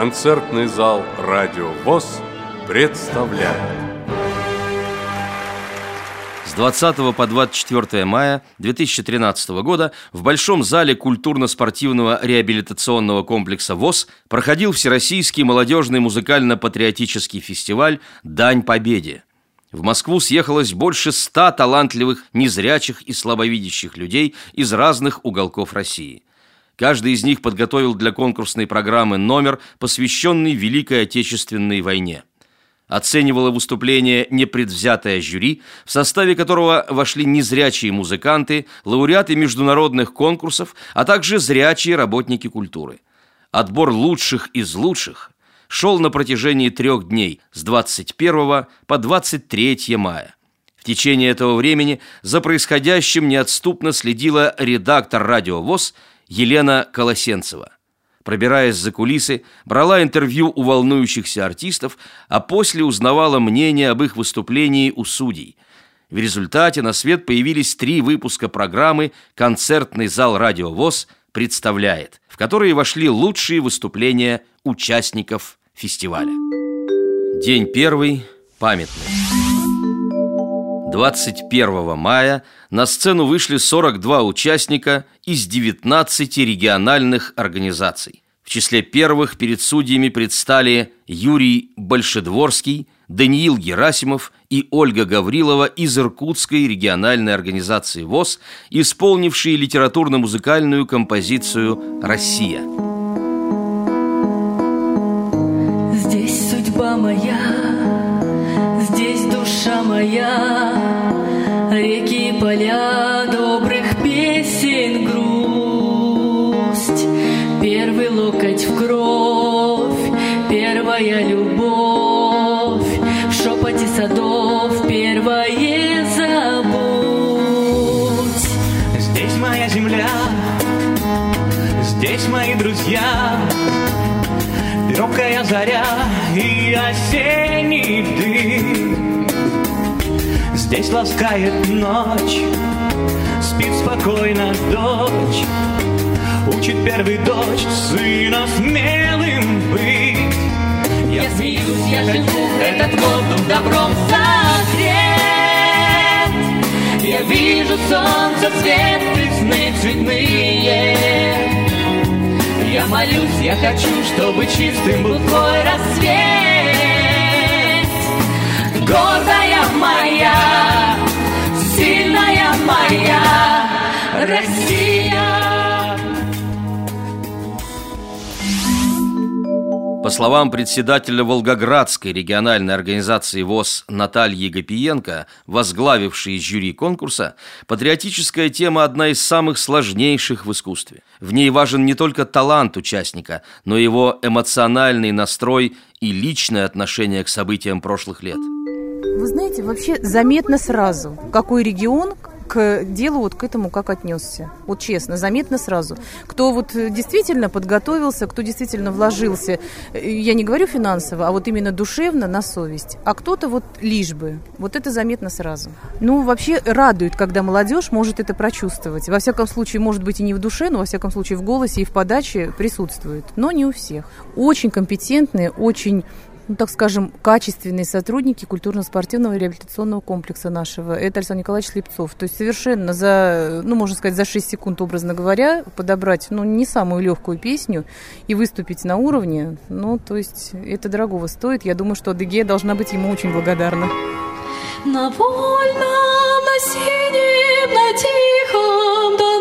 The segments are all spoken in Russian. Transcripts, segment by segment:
Концертный зал «Радио ВОЗ» представляет С 20 по 24 мая 2013 года в Большом зале культурно-спортивного реабилитационного комплекса ВОЗ проходил Всероссийский молодежный музыкально-патриотический фестиваль «Дань Победе». В Москву съехалось больше ста талантливых, незрячих и слабовидящих людей из разных уголков России. Каждый из них подготовил для конкурсной программы номер, посвященный Великой Отечественной войне. Оценивало выступление непредвзятое жюри, в составе которого вошли незрячие музыканты, лауреаты международных конкурсов, а также зрячие работники культуры. Отбор лучших из лучших шел на протяжении трех дней с 21 по 23 мая. В течение этого времени за происходящим неотступно следила редактор «Радио ВОЗ» Елена Колосенцева. Пробираясь за кулисы, брала интервью у волнующихся артистов, а после узнавала мнение об их выступлении у судей. В результате на свет появились три выпуска программы «Концертный зал «Радио ВОЗ» представляет», в которые вошли лучшие выступления участников фестиваля. День первый. Памятный. 21 мая на сцену вышли 42 участника из 19 региональных организаций. В числе первых перед судьями предстали Юрий Большедворский, Даниил Герасимов и Ольга Гаврилова из Иркутской региональной организации ВОЗ, исполнившие литературно-музыкальную композицию «Россия». Здесь судьба моя, душа моя, реки и поля добрых песен грусть, первый локоть в кровь, первая любовь, в шепоте садов первое забудь. Здесь моя земля, здесь мои друзья, Легкая заря и осенний Здесь ласкает ночь, спит спокойно дочь. Учит первый дочь сына смелым быть. Я смеюсь, я живу, этот воздух добром согрет Я вижу солнце, свет весны цветные. Я молюсь, я хочу, чтобы чистым был твой рассвет. Гордая моя, сильная моя Россия. По словам председателя Волгоградской региональной организации ВОЗ Натальи Гапиенко, возглавившей жюри конкурса, патриотическая тема одна из самых сложнейших в искусстве. В ней важен не только талант участника, но и его эмоциональный настрой и личное отношение к событиям прошлых лет. Вы знаете, вообще заметно сразу, какой регион к делу, вот к этому как отнесся. Вот честно, заметно сразу. Кто вот действительно подготовился, кто действительно вложился, я не говорю финансово, а вот именно душевно, на совесть. А кто-то вот лишь бы. Вот это заметно сразу. Ну, вообще радует, когда молодежь может это прочувствовать. Во всяком случае, может быть и не в душе, но во всяком случае в голосе и в подаче присутствует. Но не у всех. Очень компетентные, очень ну, так скажем, качественные сотрудники культурно-спортивного реабилитационного комплекса нашего. Это Александр Николаевич Слепцов. То есть совершенно за, ну, можно сказать, за 6 секунд, образно говоря, подобрать, ну, не самую легкую песню и выступить на уровне, ну, то есть это дорогого стоит. Я думаю, что Адыгея должна быть ему очень благодарна. На вольном, на синем, на тихом дону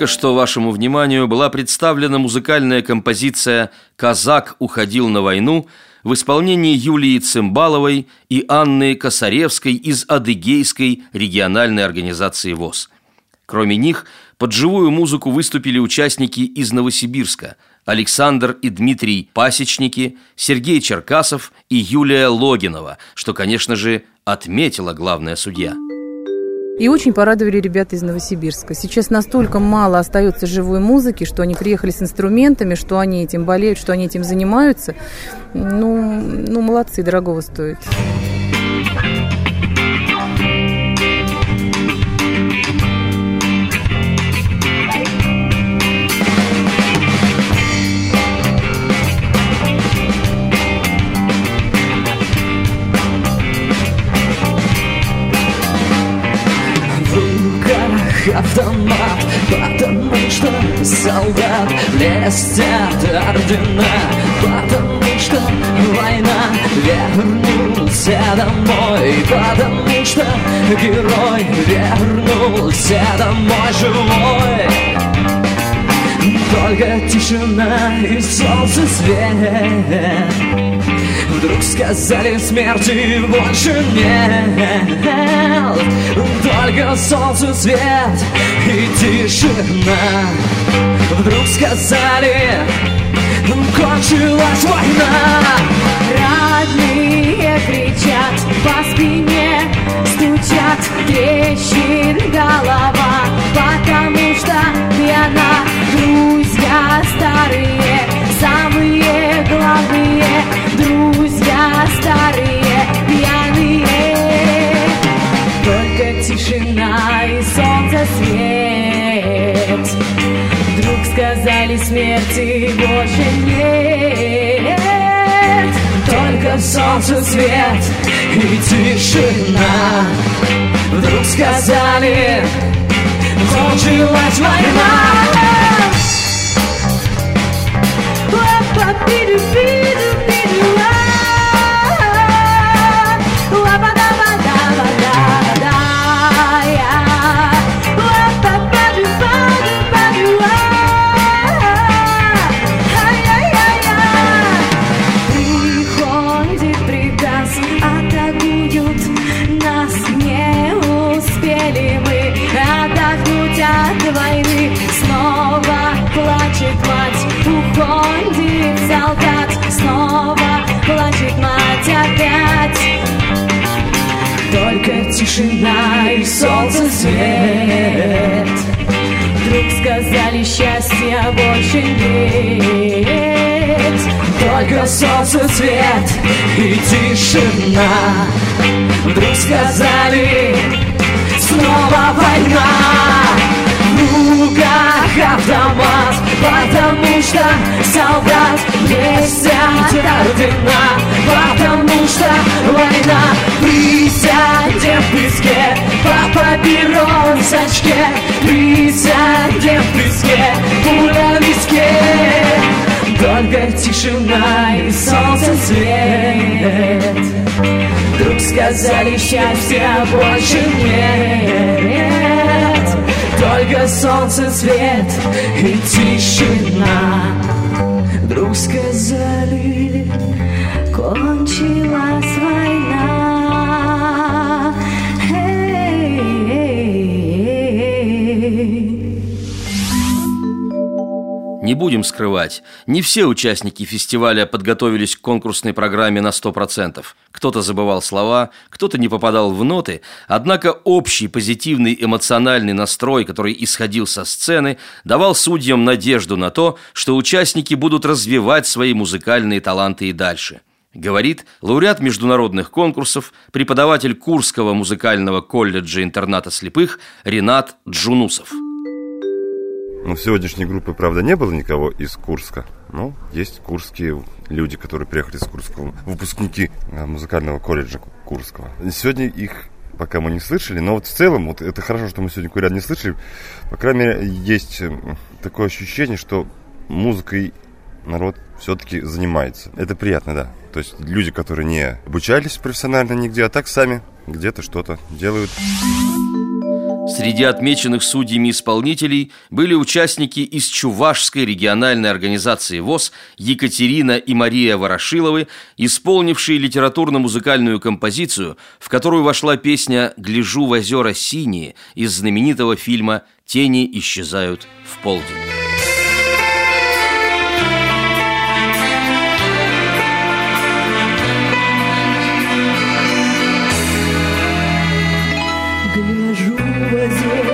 Только что вашему вниманию была представлена музыкальная композиция «Казак уходил на войну» в исполнении Юлии Цымбаловой и Анны Косаревской из Адыгейской региональной организации ВОЗ. Кроме них, под живую музыку выступили участники из Новосибирска Александр и Дмитрий Пасечники, Сергей Черкасов и Юлия Логинова, что, конечно же, отметила главная судья. И очень порадовали ребята из Новосибирска. Сейчас настолько мало остается живой музыки, что они приехали с инструментами, что они этим болеют, что они этим занимаются. Ну, ну молодцы, дорогого стоит. Автомат, потому что солдат блестят ордена, потому что война вернулся домой, потому что герой вернулся домой живой. Только тишина и солнце свет Вдруг сказали смерти больше нет. Только солнце свет и тишина. Вдруг сказали кончилась война Родные кричат по спине, стучат, трещин голова, потому что пьяна, друзья старые, самые смерти больше нет. Только солнце свет и тишина. Вдруг сказали Кончилась война Приходит тишина и солнце свет. Вдруг сказали, счастья больше нет. Только солнце свет и тишина. Вдруг сказали Снова война руках автомат Потому что солдат Блестят ордена Потому что война. Присядем в песке По сачке. Присядем в песке Пуля в виске только тишина и солнце свет. Вдруг сказали, счастья больше нет Только солнце свет и тишина. Вдруг сказали, кончилась будем скрывать, не все участники фестиваля подготовились к конкурсной программе на 100%. Кто-то забывал слова, кто-то не попадал в ноты, однако общий позитивный эмоциональный настрой, который исходил со сцены, давал судьям надежду на то, что участники будут развивать свои музыкальные таланты и дальше. Говорит лауреат международных конкурсов, преподаватель Курского музыкального колледжа интерната слепых Ренат Джунусов. Ну, в сегодняшней группе, правда, не было никого из Курска. Но есть курские люди, которые приехали из Курского, выпускники э, музыкального колледжа Курского. Сегодня их пока мы не слышали, но вот в целом, вот это хорошо, что мы сегодня Курян не слышали, по крайней мере, есть э, такое ощущение, что музыкой народ все-таки занимается. Это приятно, да. То есть люди, которые не обучались профессионально нигде, а так сами где-то что-то делают. Среди отмеченных судьями исполнителей были участники из Чувашской региональной организации ВОЗ Екатерина и Мария Ворошиловы, исполнившие литературно-музыкальную композицию, в которую вошла песня «Гляжу в озера синие» из знаменитого фильма «Тени исчезают в полдень». was you.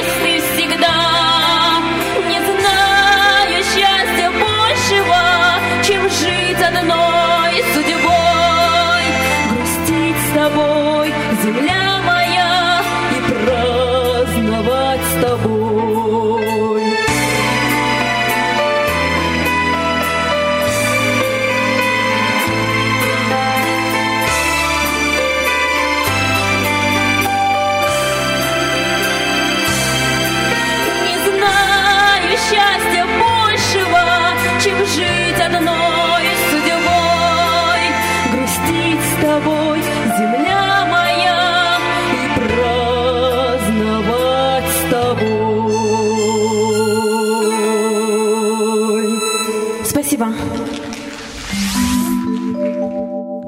властны всегда.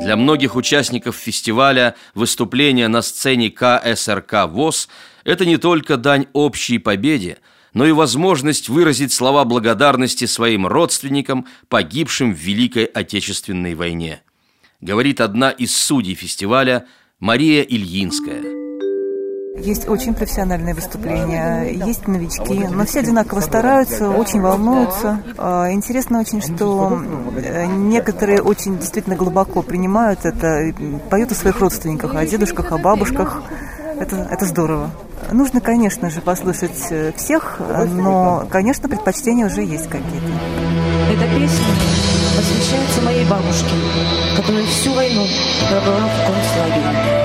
Для многих участников фестиваля выступление на сцене КСРК ВОЗ – это не только дань общей победе, но и возможность выразить слова благодарности своим родственникам, погибшим в Великой Отечественной войне. Говорит одна из судей фестиваля Мария Ильинская – есть очень профессиональные выступления, есть новички, но все одинаково стараются, очень волнуются. А, интересно очень, что э, некоторые очень действительно глубоко принимают это, поют о своих родственниках, о дедушках, о бабушках. Это, это здорово. Нужно, конечно же, послушать э, всех, но, конечно, предпочтения уже есть какие-то. Эта песня посвящается моей бабушке, которая всю войну пробыла в концлагере.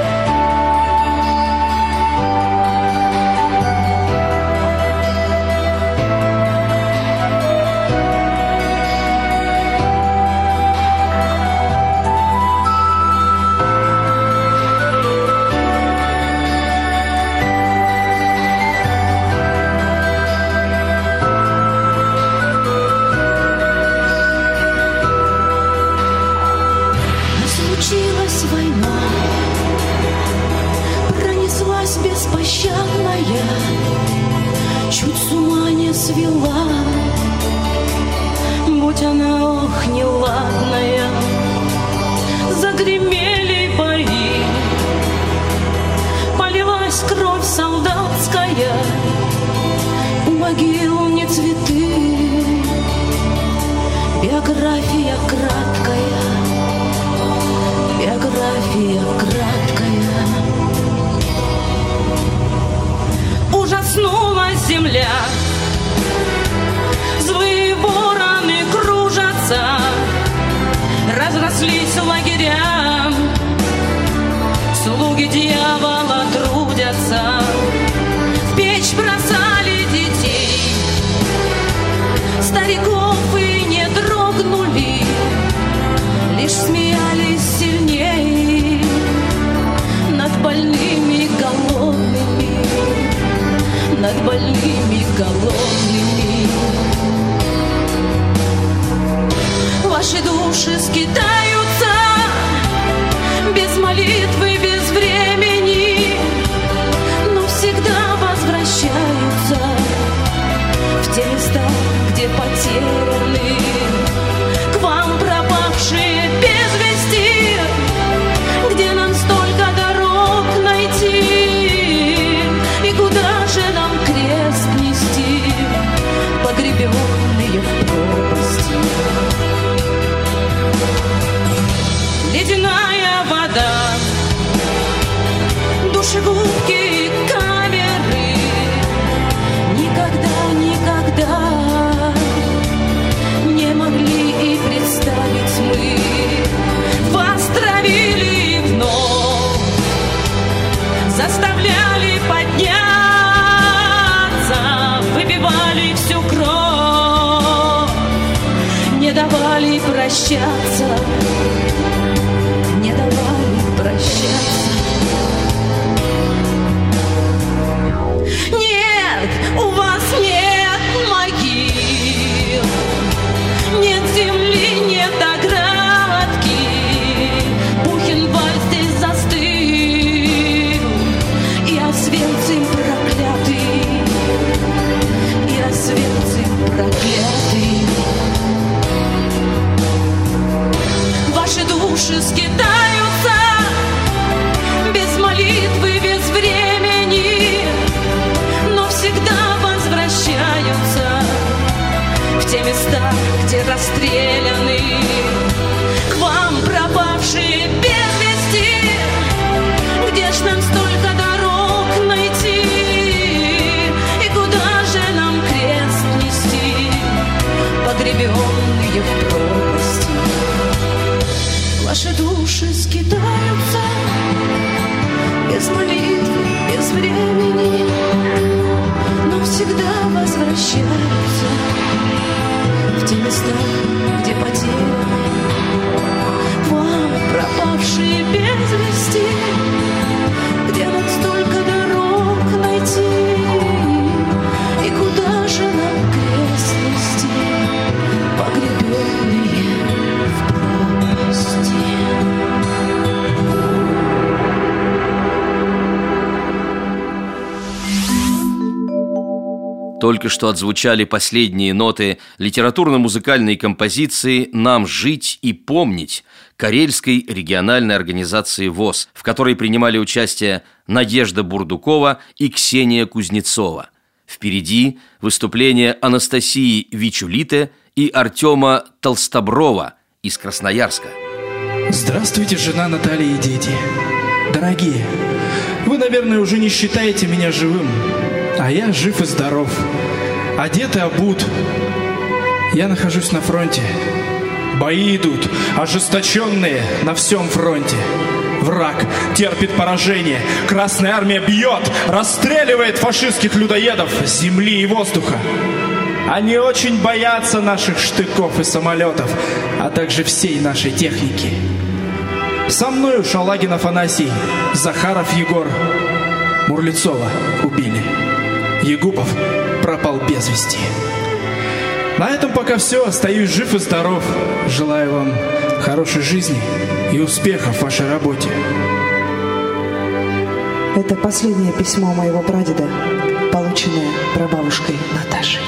Лишь смеялись сильнее Над больными голодными Над больными голодными Ваши души скитаются Без молитвы, без времени Но всегда возвращаются В те места, где потеряны возвращаются Только что отзвучали последние ноты литературно-музыкальной композиции «Нам жить и помнить» Карельской региональной организации ВОЗ, в которой принимали участие Надежда Бурдукова и Ксения Кузнецова. Впереди выступление Анастасии Вичулите и Артема Толстоброва из Красноярска. Здравствуйте, жена Наталья и дети. Дорогие, вы, наверное, уже не считаете меня живым, а я жив и здоров. Одет и обут. Я нахожусь на фронте. Бои идут, ожесточенные на всем фронте. Враг терпит поражение. Красная армия бьет, расстреливает фашистских людоедов земли и воздуха. Они очень боятся наших штыков и самолетов, а также всей нашей техники. Со мною Шалагин Афанасий, Захаров Егор, Мурлицова убили. Егупов пропал без вести. На этом пока все. Остаюсь жив и здоров. Желаю вам хорошей жизни и успехов в вашей работе. Это последнее письмо моего прадеда, полученное прабабушкой Наташей.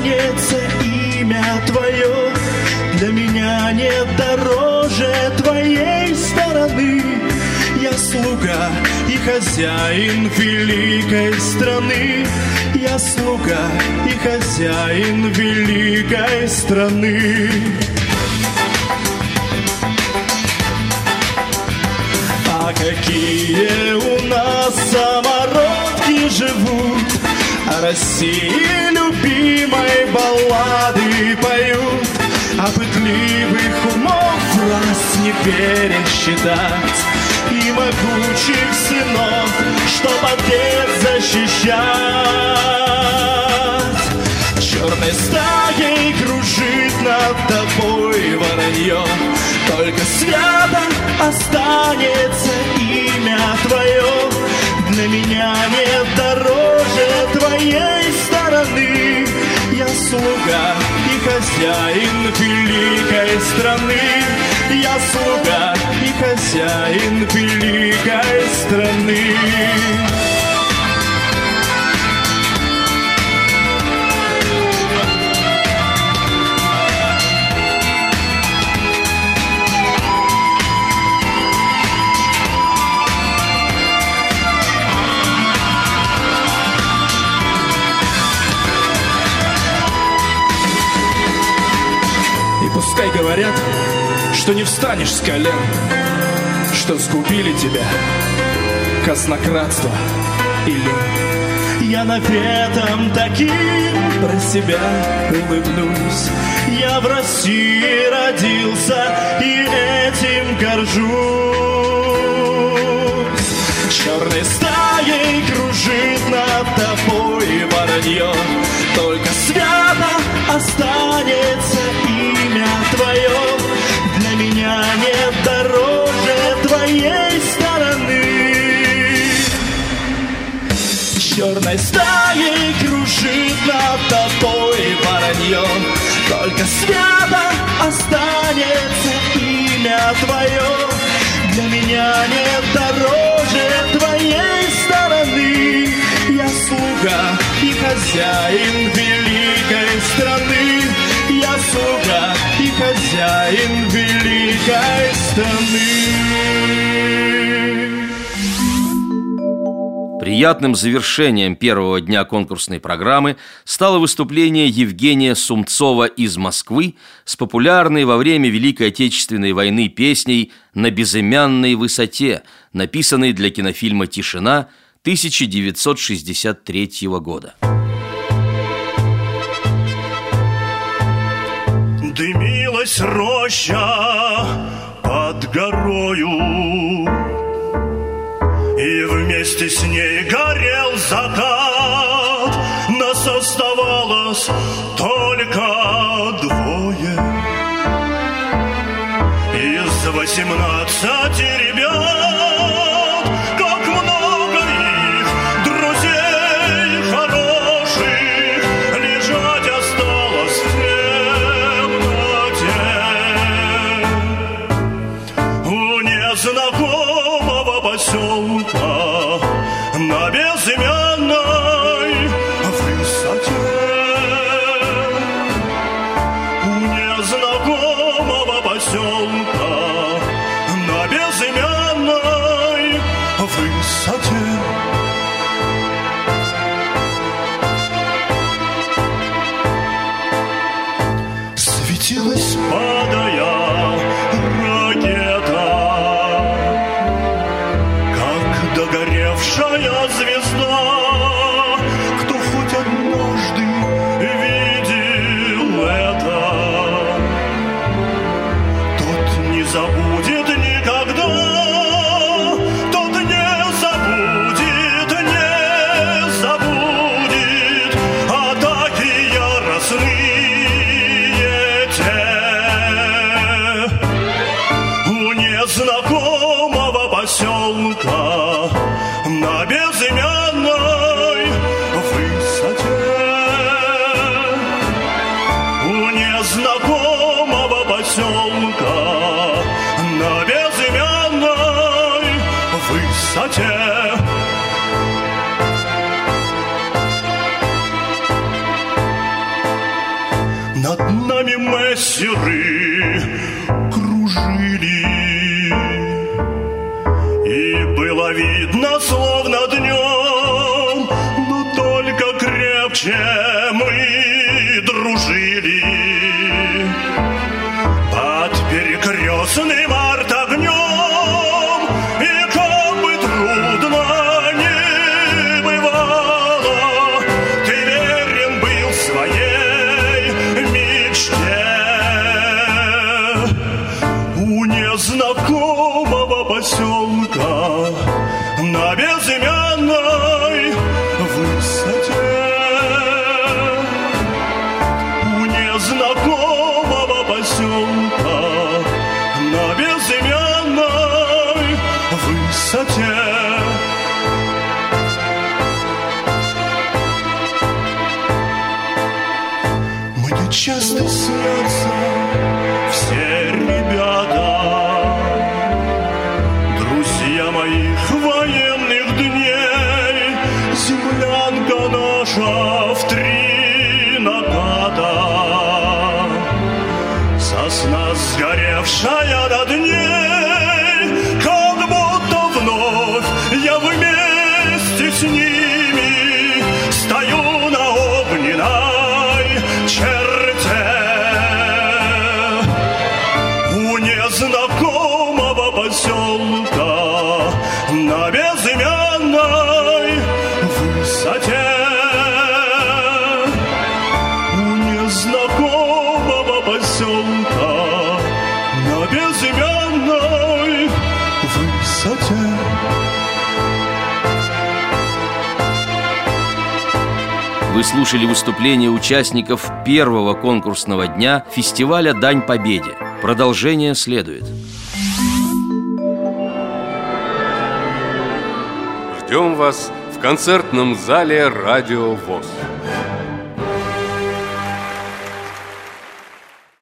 Останется имя твое. Для меня нет дороже твоей стороны. Я слуга и хозяин великой страны. Я слуга и хозяин великой страны. А какие у нас самородки живут, России любимой баллады поют, А пытливых умов раз не пересчитать, И могучих сынов, чтоб отец защищать. Черной стаей кружит над тобой воронье, Только свято останется имя твое. Для меня нет дороже твоей стороны. Я слуга и хозяин великой страны. Я слуга и хозяин великой страны. Говорят, что не встанешь с колен, Что сгубили тебя казнократство и лень. Я наветом таким про себя улыбнусь. Я в России родился и этим горжусь. Черной стаей кружит над тобой воронье, Только свято останется имя твое. Для меня нет дороже твоей стороны. Я слуга и хозяин великой страны. Я слуга и хозяин великой страны. Приятным завершением первого дня конкурсной программы стало выступление Евгения Сумцова из Москвы с популярной во время Великой Отечественной войны песней «На безымянной высоте», написанной для кинофильма «Тишина» 1963 года. Дымилась роща под горою И вместе с ней горел закат. Нас оставалось только двое. Из восемнадцати ребят На long so Singing. слушали выступление участников первого конкурсного дня фестиваля «Дань Победе». Продолжение следует. Ждем вас в концертном зале «Радио ВОЗ».